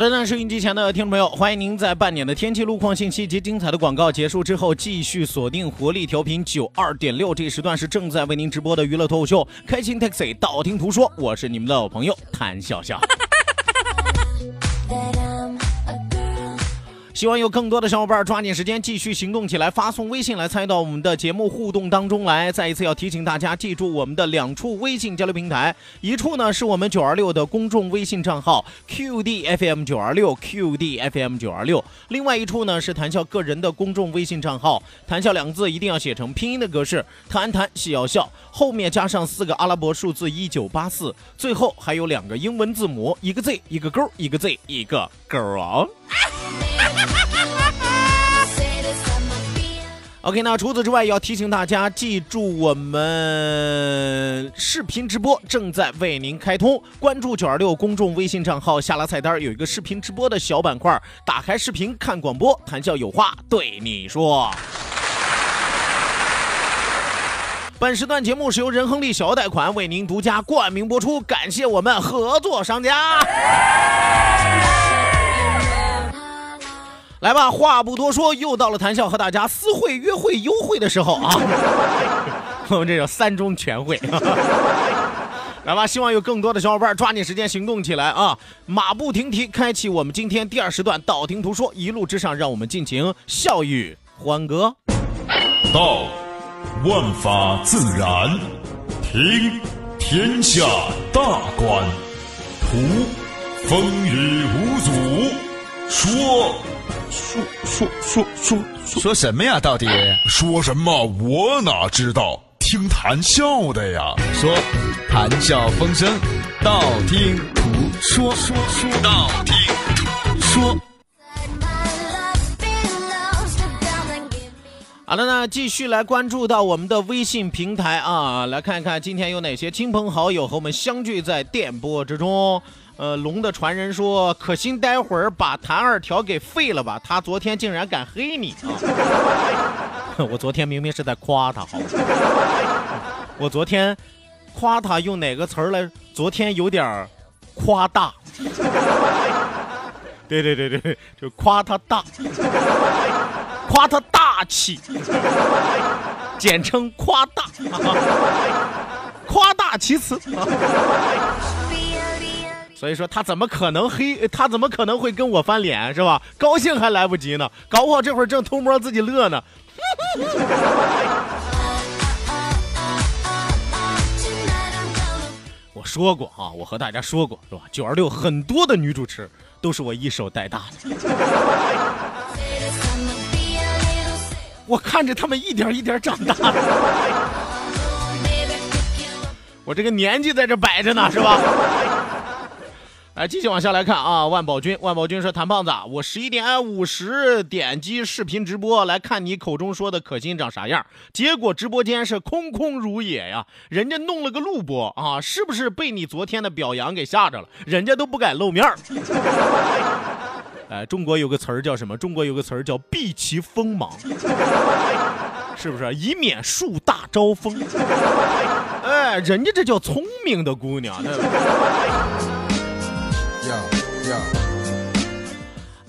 的，那收音机前的听众朋友，欢迎您在半点的天气路况信息及精彩的广告结束之后，继续锁定活力调频九二点六，这时段是正在为您直播的娱乐脱口秀《开心 Taxi》，道听途说，我是你们的老朋友谭笑笑。希望有更多的小伙伴抓紧时间继续行动起来，发送微信来参与到我们的节目互动当中来。再一次要提醒大家，记住我们的两处微信交流平台，一处呢是我们九二六的公众微信账号 QDFM 九二六 QDFM 九二六，另外一处呢是谈笑个人的公众微信账号，谈笑两个字一定要写成拼音的格式，谈谈笑笑，后面加上四个阿拉伯数字一九八四，最后还有两个英文字母，一个 Z 一个勾，一个 Z 一个勾啊。OK，那除此之外，要提醒大家记住，我们视频直播正在为您开通。关注九二六公众微信账号，下拉菜单有一个视频直播的小板块，打开视频看广播，谈笑有话对你说。本时段节目是由仁亨利小额贷款为您独家冠名播出，感谢我们合作商家。来吧，话不多说，又到了谈笑和大家私会、约会、幽会的时候啊！我们这叫三中全会。来吧，希望有更多的小伙伴抓紧时间行动起来啊！马不停蹄，开启我们今天第二时段，道听途说，一路之上，让我们尽情笑语欢歌。道，万法自然；听，天下大观；图，风雨无阻；说。说说说说说什么呀？到底说什么？我哪知道？听谈笑的呀。说谈笑风生，道听途说。说说道听途说。好的，那继续来关注到我们的微信平台啊，来看看今天有哪些亲朋好友和我们相聚在电波之中。呃，龙的传人说，可心待会儿把谭二条给废了吧，他昨天竟然敢黑你啊！我昨天明明是在夸他，好我昨天夸他用哪个词儿来？昨天有点夸大。对对对对，就夸他大，夸他大气，简称夸大，夸大其词。所以说他怎么可能黑？他怎么可能会跟我翻脸是吧？高兴还来不及呢，搞不好这会儿正偷摸自己乐呢。我说过啊，我和大家说过是吧？九二六很多的女主持都是我一手带大的，我看着他们一点一点长大的，我这个年纪在这摆着呢是吧？来，继续往下来看啊！万宝军，万宝军说：“谭胖子，我十一点五十点击视频直播来看你口中说的可心长啥样，结果直播间是空空如也呀！人家弄了个录播啊，是不是被你昨天的表扬给吓着了？人家都不敢露面。哎，中国有个词儿叫什么？中国有个词儿叫避其锋芒，是不是？以免树大招风。哎，人家这叫聪明的姑娘，对吧？”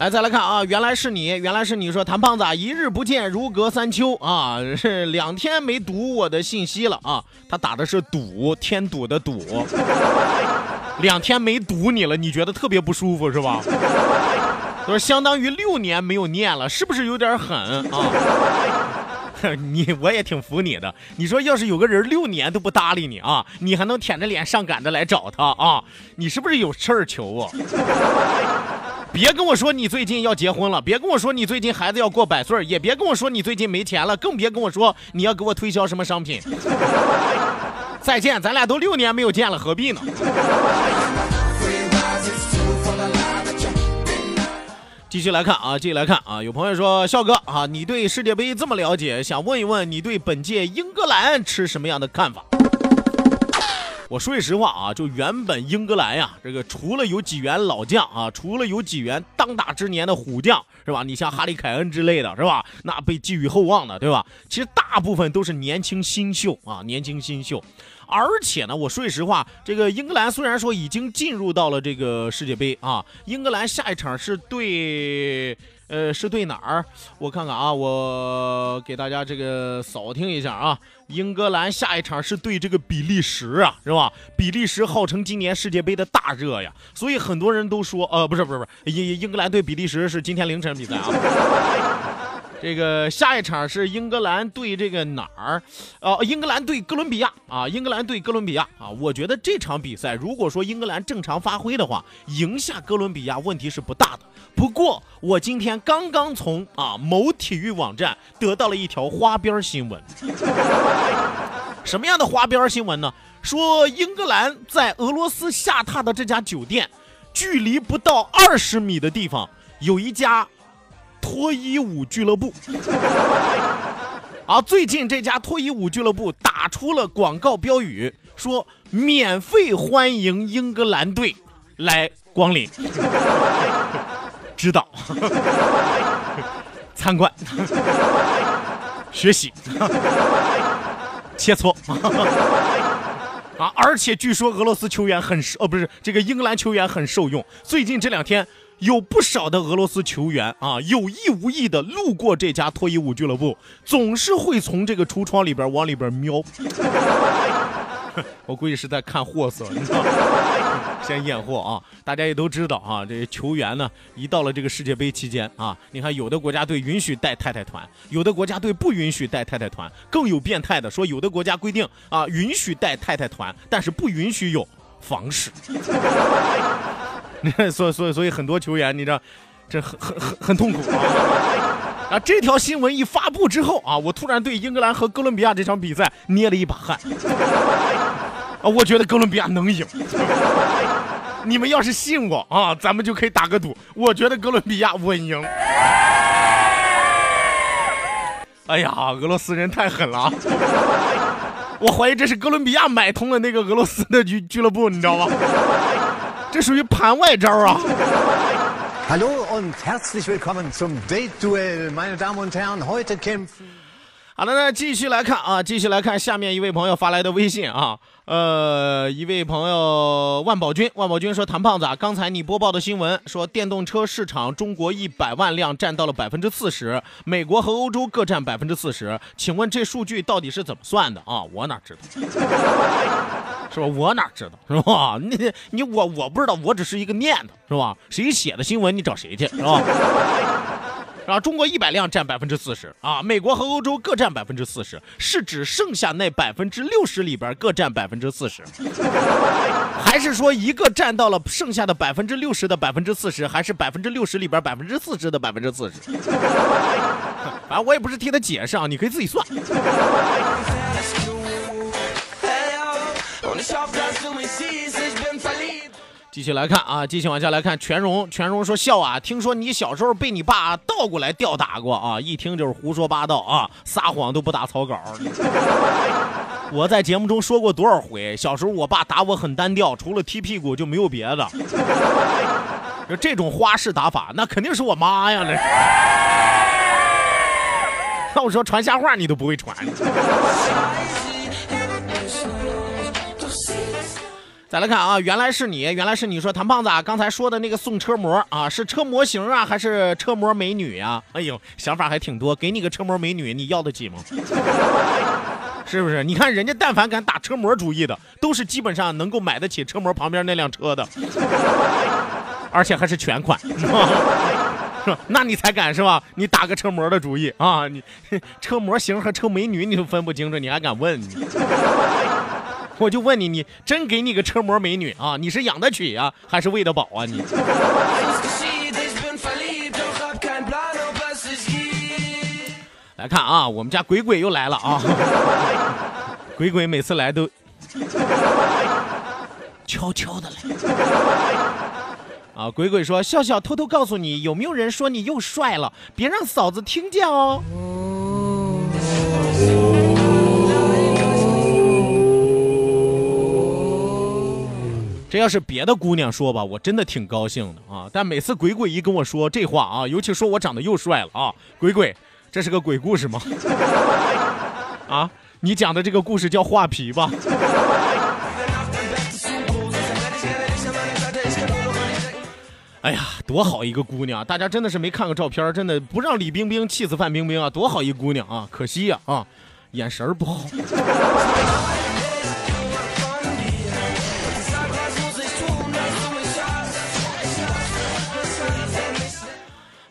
来，再来看啊，原来是你，原来是你说谭胖子啊，一日不见如隔三秋啊，是两天没读我的信息了啊。他打的是堵，添堵的堵，两天没读你了，你觉得特别不舒服是吧？就是相当于六年没有念了，是不是有点狠啊？你我也挺服你的。你说要是有个人六年都不搭理你啊，你还能舔着脸上赶着来找他啊？你是不是有事儿求啊？别跟我说你最近要结婚了，别跟我说你最近孩子要过百岁，也别跟我说你最近没钱了，更别跟我说你要给我推销什么商品。再见，咱俩都六年没有见了，何必呢？继续来看啊，继续来看啊！有朋友说，笑哥啊，你对世界杯这么了解，想问一问你对本届英格兰持什么样的看法？我说句实话啊，就原本英格兰呀，这个除了有几员老将啊，除了有几员当打之年的虎将，是吧？你像哈利凯恩之类的，是吧？那被寄予厚望的，对吧？其实大部分都是年轻新秀啊，年轻新秀。而且呢，我说句实话，这个英格兰虽然说已经进入到了这个世界杯啊，英格兰下一场是对。呃，是对哪儿？我看看啊，我给大家这个扫听一下啊。英格兰下一场是对这个比利时啊，是吧？比利时号称今年世界杯的大热呀，所以很多人都说，呃，不是不是不是，英英格兰对比利时是今天凌晨比赛啊。这个下一场是英格兰对这个哪儿？哦，英格兰对哥伦比亚啊，英格兰对哥伦比亚啊。我觉得这场比赛，如果说英格兰正常发挥的话，赢下哥伦比亚问题是不大的。不过我今天刚刚从啊某体育网站得到了一条花边新闻，什么样的花边新闻呢？说英格兰在俄罗斯下榻的这家酒店，距离不到二十米的地方有一家。脱衣舞俱乐部。啊，最近这家脱衣舞俱乐部打出了广告标语，说免费欢迎英格兰队来光临，指导、参观、学习、切磋。啊！而且据说俄罗斯球员很哦，不是这个英格兰球员很受用，最近这两天。有不少的俄罗斯球员啊，有意无意的路过这家脱衣舞俱乐部，总是会从这个橱窗里边往里边瞄。我估计是在看货色，你知道吗？先验货啊！大家也都知道啊，这些球员呢，一到了这个世界杯期间啊，你看有的国家队允许带太太团，有的国家队不允许带太太团，更有变态的说，有的国家规定啊，允许带太太团，但是不允许有房事。所以所以所以很多球员，你知道，这很很很很痛苦啊！啊，这条新闻一发布之后啊，我突然对英格兰和哥伦比亚这场比赛捏了一把汗啊！我觉得哥伦比亚能赢。你们要是信我啊，咱们就可以打个赌，我觉得哥伦比亚稳赢。哎呀，俄罗斯人太狠了！我怀疑这是哥伦比亚买通了那个俄罗斯的俱俱乐部，你知道吗？这属于盘外招啊！Hallo und herzlich willkommen zum Date Duell, meine Damen und Herren. Heute kämpfen. 好的，那继续来看啊，继续来看下面一位朋友发来的微信啊。呃，一位朋友万宝军，万宝军说：“谭胖子，啊，刚才你播报的新闻说，电动车市场中国一百万辆占到了百分之四十，美国和欧洲各占百分之四十。请问这数据到底是怎么算的啊？我哪知道，是吧？我哪知道，是吧？你你我我不知道，我只是一个念头，是吧？谁写的新闻，你找谁去，是吧？” 啊，中国一百辆占百分之四十啊，美国和欧洲各占百分之四十，是指剩下那百分之六十里边各占百分之四十，还是说一个占到了剩下的百分之六十的百分之四十，还是百分之六十里边百分之四十的百分之四十？反正我也不是替他解释啊，你可以自己算。继续来看啊，继续往下来看。全荣，全荣说笑啊，听说你小时候被你爸倒过来吊打过啊，一听就是胡说八道啊，撒谎都不打草稿。我在节目中说过多少回，小时候我爸打我很单调，除了踢屁股就没有别的。就这种花式打法，那肯定是我妈呀，那。那我说传瞎话你都不会传。再来看啊，原来是你，原来是你说谭胖子啊，刚才说的那个送车模啊，是车模型啊，还是车模美女呀、哎呦，想法还挺多，给你个车模美女，你要得起吗？是不是？你看人家但凡敢打车模主意的，都是基本上能够买得起车模旁边那辆车的，而且还是全款，那你才敢是吧？你打个车模的主意啊？你 车模型和车美女你都分不清楚，你还敢问？你我就问你，你真给你个车模美女啊？你是养得起呀、还是喂得饱啊？你 来看啊，我们家鬼鬼又来了啊！鬼鬼每次来都悄悄的来。啊，鬼鬼说：“笑笑，偷偷告诉你，有没有人说你又帅了？别让嫂子听见哦。”这要是别的姑娘说吧，我真的挺高兴的啊。但每次鬼鬼一跟我说这话啊，尤其说我长得又帅了啊，鬼鬼，这是个鬼故事吗？啊，你讲的这个故事叫画皮吧？哎呀，多好一个姑娘！大家真的是没看过照片，真的不让李冰冰气死范冰冰啊！多好一姑娘啊，可惜呀啊眼神不好。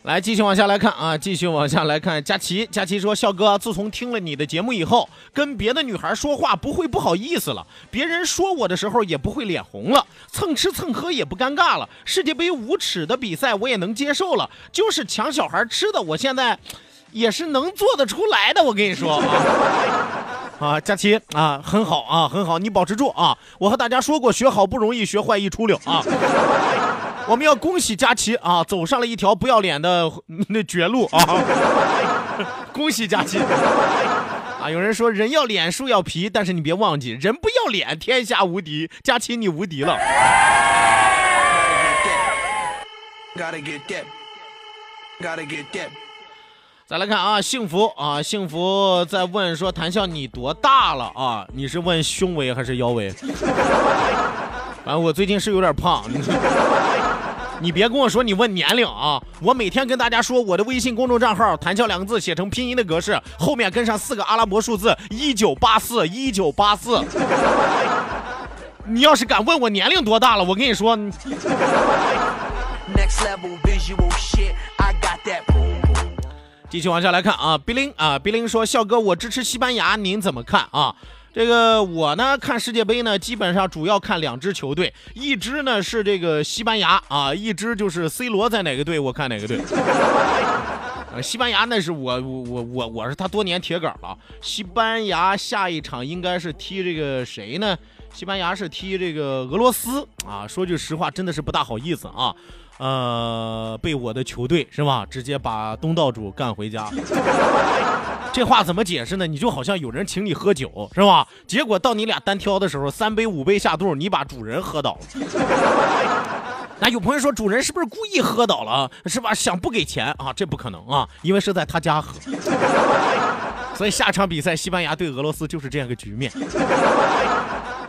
来，继续往下来看啊，继续往下来看。佳琪，佳琪说：“笑哥，自从听了你的节目以后，跟别的女孩说话不会不好意思了，别人说我的时候也不会脸红了，蹭吃蹭喝也不尴尬了。世界杯无耻的比赛我也能接受了，就是抢小孩吃的，我现在也是能做得出来的。我跟你说 啊。”，佳琪啊，很好啊，很好，你保持住啊！我和大家说过，学好不容易，学坏一出溜啊！我们要恭喜佳琪啊，走上了一条不要脸的 那绝路啊！恭喜佳琪啊！有人说人要脸，树要皮，但是你别忘记，人不要脸，天下无敌。佳琪，你无敌了。Gotta get that. Gotta get that. 再来看啊，幸福啊，幸福在问说谭笑你多大了啊？你是问胸围还是腰围？反正我最近是有点胖，你别跟我说你问年龄啊！我每天跟大家说我的微信公众账号“谈笑”两个字写成拼音的格式，后面跟上四个阿拉伯数字一九八四一九八四。你要是敢问我年龄多大了，我跟你说. 继续往下来看啊，比林啊，比林说：“笑哥，我支持西班牙，您怎么看啊？”这个我呢看世界杯呢，基本上主要看两支球队，一支呢是这个西班牙啊，一支就是 C 罗在哪个队，我看哪个队。呃，西班牙那是我我我我我是他多年铁杆了。西班牙下一场应该是踢这个谁呢？西班牙是踢这个俄罗斯啊。说句实话，真的是不大好意思啊。呃，被我的球队是吧，直接把东道主干回家。这话怎么解释呢？你就好像有人请你喝酒是吧？结果到你俩单挑的时候，三杯五杯下肚，你把主人喝倒了。那有朋友说，主人是不是故意喝倒了，是吧？想不给钱啊？这不可能啊，因为是在他家喝。所以下场比赛，西班牙对俄罗斯就是这样个局面。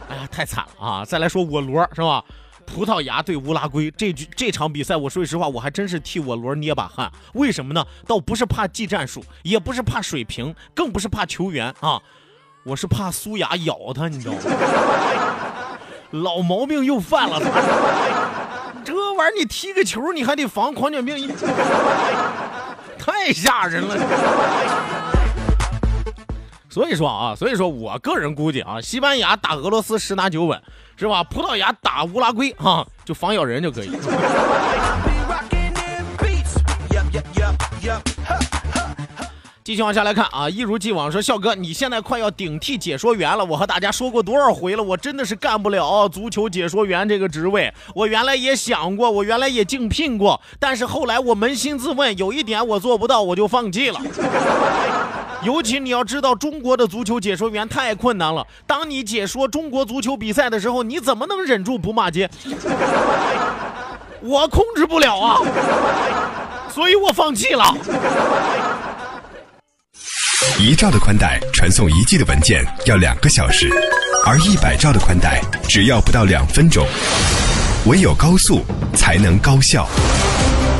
哎呀，太惨了啊！再来说我罗是吧？葡萄牙对乌拉圭这局这场比赛，我说实话，我还真是替我罗捏把汗。为什么呢？倒不是怕技战术，也不是怕水平，更不是怕球员啊，我是怕苏牙咬他，你知道吗？老毛病又犯了，这玩意儿你踢个球，你还得防狂犬病，太吓人了。所以说啊，所以说我个人估计啊，西班牙打俄罗斯十拿九稳，是吧？葡萄牙打乌拉圭啊，就防咬人就可以。继续往下来看啊，一如既往说，笑哥，你现在快要顶替解说员了。我和大家说过多少回了，我真的是干不了足球解说员这个职位。我原来也想过，我原来也竞聘过，但是后来我扪心自问，有一点我做不到，我就放弃了。尤其你要知道，中国的足球解说员太困难了。当你解说中国足球比赛的时候，你怎么能忍住不骂街？我控制不了啊，所以我放弃了。一兆的宽带传送一 G 的文件要两个小时，而一百兆的宽带只要不到两分钟。唯有高速才能高效。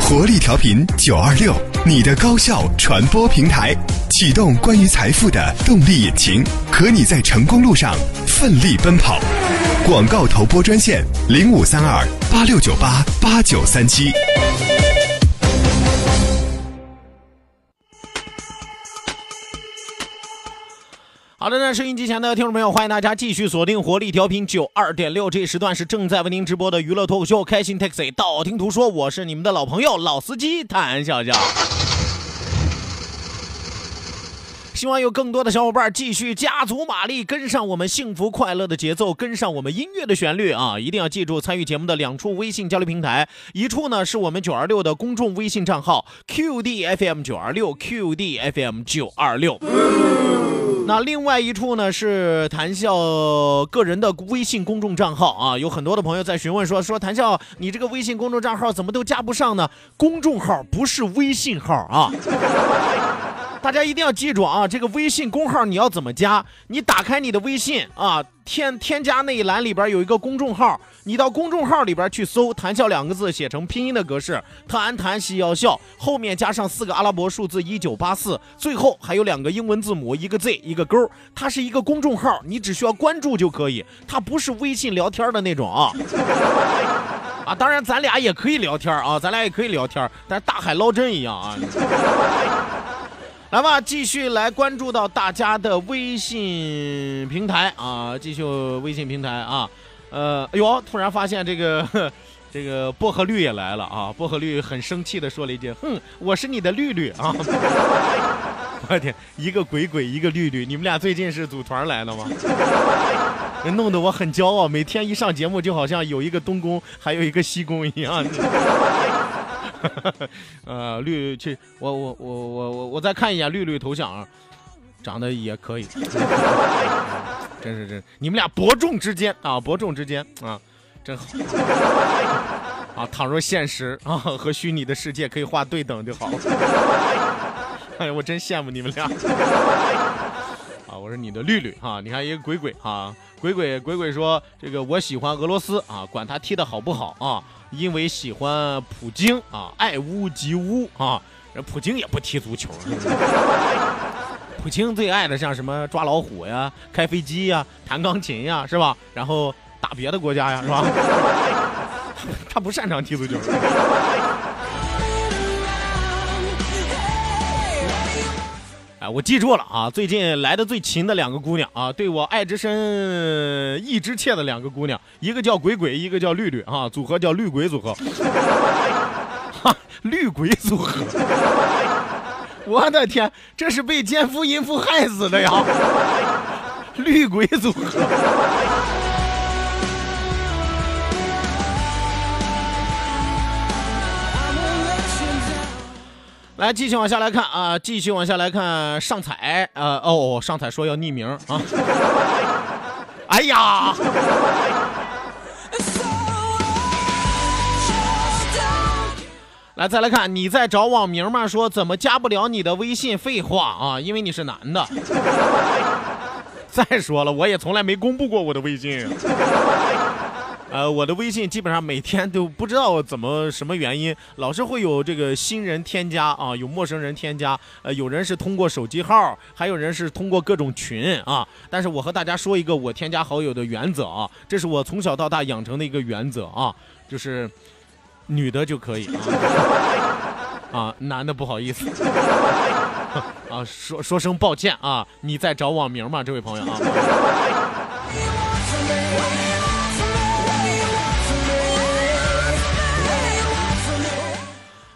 活力调频九二六，你的高效传播平台，启动关于财富的动力引擎，和你在成功路上奋力奔跑。广告投播专线零五三二八六九八八九三七。好的呢，收音机前的听众朋友，欢迎大家继续锁定活力调频九二点六，这时段是正在为您直播的娱乐脱口秀《开心 Taxi》，道听途说，我是你们的老朋友老司机谭笑笑。希望有更多的小伙伴继续加足马力，跟上我们幸福快乐的节奏，跟上我们音乐的旋律啊！一定要记住参与节目的两处微信交流平台，一处呢是我们九二六的公众微信账号 QDFM 九二六 QDFM 九二六。那另外一处呢是谭笑个人的微信公众账号啊，有很多的朋友在询问说说谭笑，你这个微信公众账号怎么都加不上呢？公众号不是微信号啊。大家一定要记住啊，这个微信公号你要怎么加？你打开你的微信啊，添添加那一栏里边有一个公众号，你到公众号里边去搜“谈笑”两个字，写成拼音的格式，谈谈西要笑，后面加上四个阿拉伯数字一九八四，最后还有两个英文字母，一个 Z 一个勾，它是一个公众号，你只需要关注就可以，它不是微信聊天的那种啊。啊，当然咱俩也可以聊天啊，咱俩也可以聊天，但大海捞针一样啊。来吧，继续来关注到大家的微信平台啊，继续微信平台啊，呃，哎呦，突然发现这个 这个薄荷绿也来了啊，薄荷绿很生气的说了一句：“哼，我是你的绿绿啊！” 我天，一个鬼鬼，一个绿绿，你们俩最近是组团来的吗？弄得我很骄傲，每天一上节目就好像有一个东宫，还有一个西宫一样。呃，绿去，我我我我我我再看一眼绿绿头像啊，长得也可以，真是真，你们俩伯仲之间啊，伯仲之间啊，真好啊！倘若现实啊和虚拟的世界可以画对等就好了。哎呀，我真羡慕你们俩啊！我是你的绿绿啊，你看一个鬼鬼啊，鬼鬼鬼鬼说这个我喜欢俄罗斯啊，管他踢的好不好啊。因为喜欢普京啊，爱屋及乌啊，普京也不踢足球，普京最爱的像什么抓老虎呀、开飞机呀、弹钢琴呀，是吧？然后打别的国家呀，是吧？他不擅长踢足球。哎，我记住了啊！最近来的最勤的两个姑娘啊，对我爱之深、意之切的两个姑娘，一个叫鬼鬼，一个叫绿绿啊，组合叫绿鬼组合。哈，绿鬼组合！我的天，这是被奸夫淫妇害死的呀！绿鬼组合。来，继续往下来看啊，继续往下来看上彩，呃，哦，上彩说要匿名啊，哎呀，来再来看，你在找网名吗？说怎么加不了你的微信？废话啊，因为你是男的。再说了，我也从来没公布过我的微信。呃，我的微信基本上每天都不知道怎么什么原因，老是会有这个新人添加啊，有陌生人添加，呃，有人是通过手机号，还有人是通过各种群啊。但是我和大家说一个我添加好友的原则啊，这是我从小到大养成的一个原则啊，就是女的就可以啊，啊，男的不好意思 啊，说说声抱歉啊，你在找网名吗，这位朋友啊？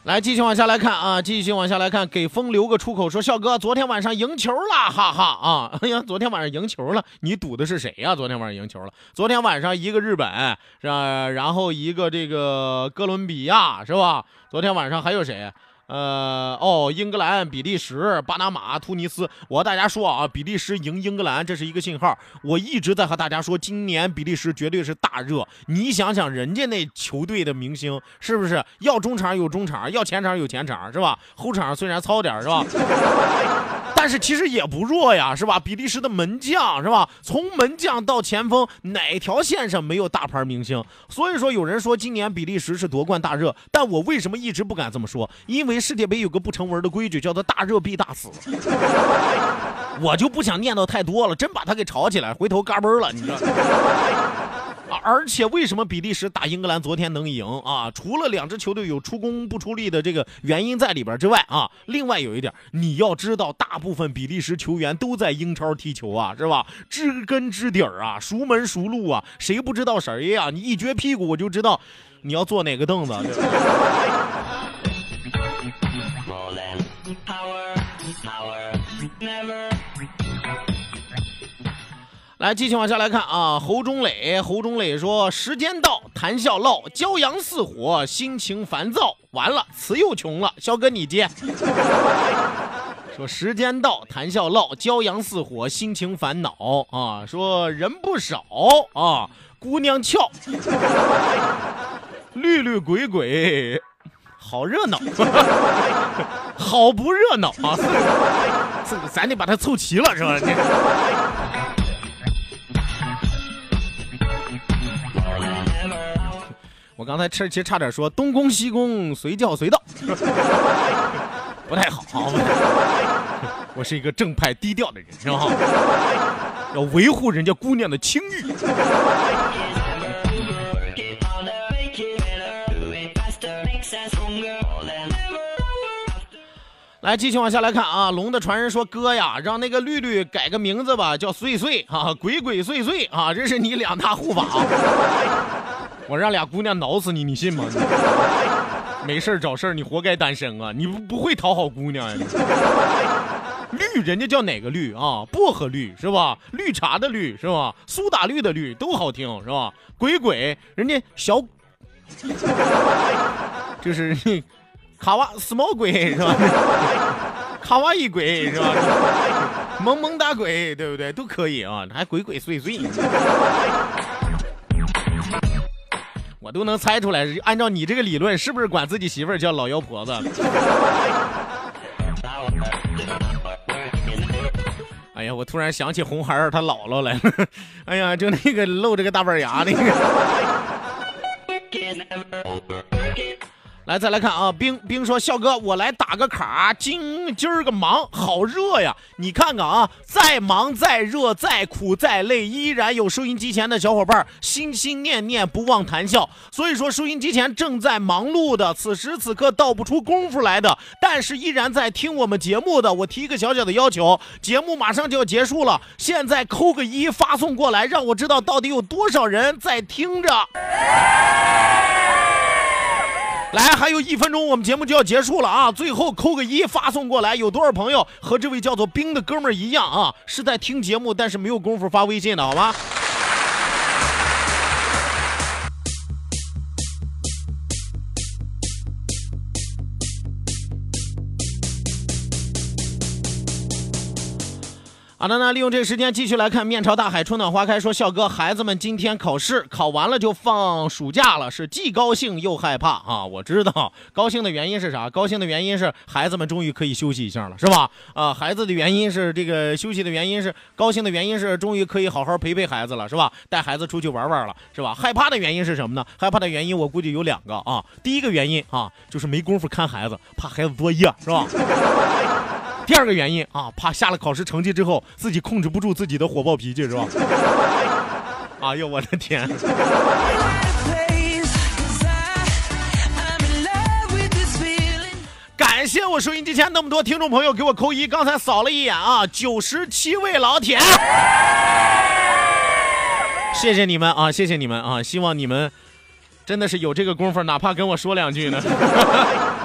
来，继续往下来看啊，继续往下来看，给风留个出口，说笑哥昨天晚上赢球了，哈哈啊！哎呀，昨天晚上赢球了，你赌的是谁呀？昨天晚上赢球了，昨天晚上一个日本是吧？然后一个这个哥伦比亚是吧？昨天晚上还有谁？呃哦，英格兰、比利时、巴拿马、突尼斯，我和大家说啊，比利时赢英格兰，这是一个信号。我一直在和大家说，今年比利时绝对是大热。你想想，人家那球队的明星是不是要中场有中场，要前场有前场，是吧？后场虽然糙点是吧？但是其实也不弱呀，是吧？比利时的门将是吧？从门将到前锋，哪条线上没有大牌明星？所以说，有人说今年比利时是夺冠大热，但我为什么一直不敢这么说？因为世界杯有个不成文的规矩，叫做大热必大死。我就不想念叨太多了，真把他给吵起来，回头嘎嘣了，你知道。而且为什么比利时打英格兰昨天能赢啊？除了两支球队有出工不出力的这个原因在里边之外啊，另外有一点，你要知道，大部分比利时球员都在英超踢球啊，是吧？知根知底儿啊，熟门熟路啊，谁不知道谁呀？你一撅屁股，我就知道你要坐哪个凳子。对吧来，继续往下来看啊。侯忠磊，侯忠磊说：“时间到，谈笑唠，骄阳似火，心情烦躁。完了，词又穷了。肖哥你接。说时间到，谈笑唠，骄阳似火，心情烦恼啊。说人不少啊，姑娘俏，绿绿鬼鬼，好热闹，好不热闹啊。这 个咱得把它凑齐了，是吧？我刚才吃其实差点说东宫西宫随叫随到，不太好。我是一个正派低调的人，是吧？要维护人家姑娘的清誉。来，继续往下来看啊。龙的传人说：“哥呀，让那个绿绿改个名字吧，叫碎碎啊，鬼鬼祟祟啊，这是你两大护法。”我让俩姑娘挠死你，你信吗？没事找事，你活该单身啊！你不不会讨好姑娘呀？绿，人家叫哪个绿啊？薄荷绿是吧？绿茶的绿是吧？苏打绿的绿都好听是吧？鬼鬼，人家小，就是卡哇 small 鬼是吧？卡哇伊鬼是吧？萌萌哒鬼对不对？都可以啊，还鬼鬼祟祟。我都能猜出来，按照你这个理论，是不是管自己媳妇儿叫老妖婆子？哎呀，我突然想起红孩儿他姥姥来了。哎呀，就那个露着个大板牙那个。来，再来看啊，冰冰说：“笑哥，我来打个卡，今今儿个忙，好热呀！你看看啊，再忙再热再苦再累，依然有收音机前的小伙伴心心念念不忘谈笑。所以说，收音机前正在忙碌的，此时此刻倒不出功夫来的，但是依然在听我们节目的，我提一个小小的要求：节目马上就要结束了，现在扣个一发送过来，让我知道到底有多少人在听着。”来，还有一分钟，我们节目就要结束了啊！最后扣个一发送过来，有多少朋友和这位叫做冰的哥们儿一样啊？是在听节目，但是没有功夫发微信的，好吗？好的，那利用这个时间继续来看“面朝大海，春暖花开”。说笑哥，孩子们今天考试考完了就放暑假了，是既高兴又害怕啊！我知道，高兴的原因是啥？高兴的原因是孩子们终于可以休息一下了，是吧？啊，孩子的原因是这个休息的原因是高兴的原因是终于可以好好陪陪孩子了，是吧？带孩子出去玩玩了，是吧？害怕的原因是什么呢？害怕的原因我估计有两个啊。第一个原因啊，就是没工夫看孩子，怕孩子作业，是吧？第二个原因啊，怕下了考试成绩之后，自己控制不住自己的火爆脾气，是吧？哎呦，我的天！感谢我收音机前那么多听众朋友给我扣一，刚才扫了一眼啊，九十七位老铁，谢谢你们啊，谢谢你们啊，希望你们真的是有这个功夫，哪怕跟我说两句呢。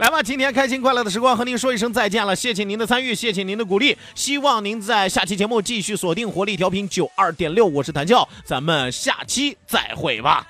来吧，今天开心快乐的时光和您说一声再见了，谢谢您的参与，谢谢您的鼓励，希望您在下期节目继续锁定活力调频九二点六，我是谭笑，咱们下期再会吧。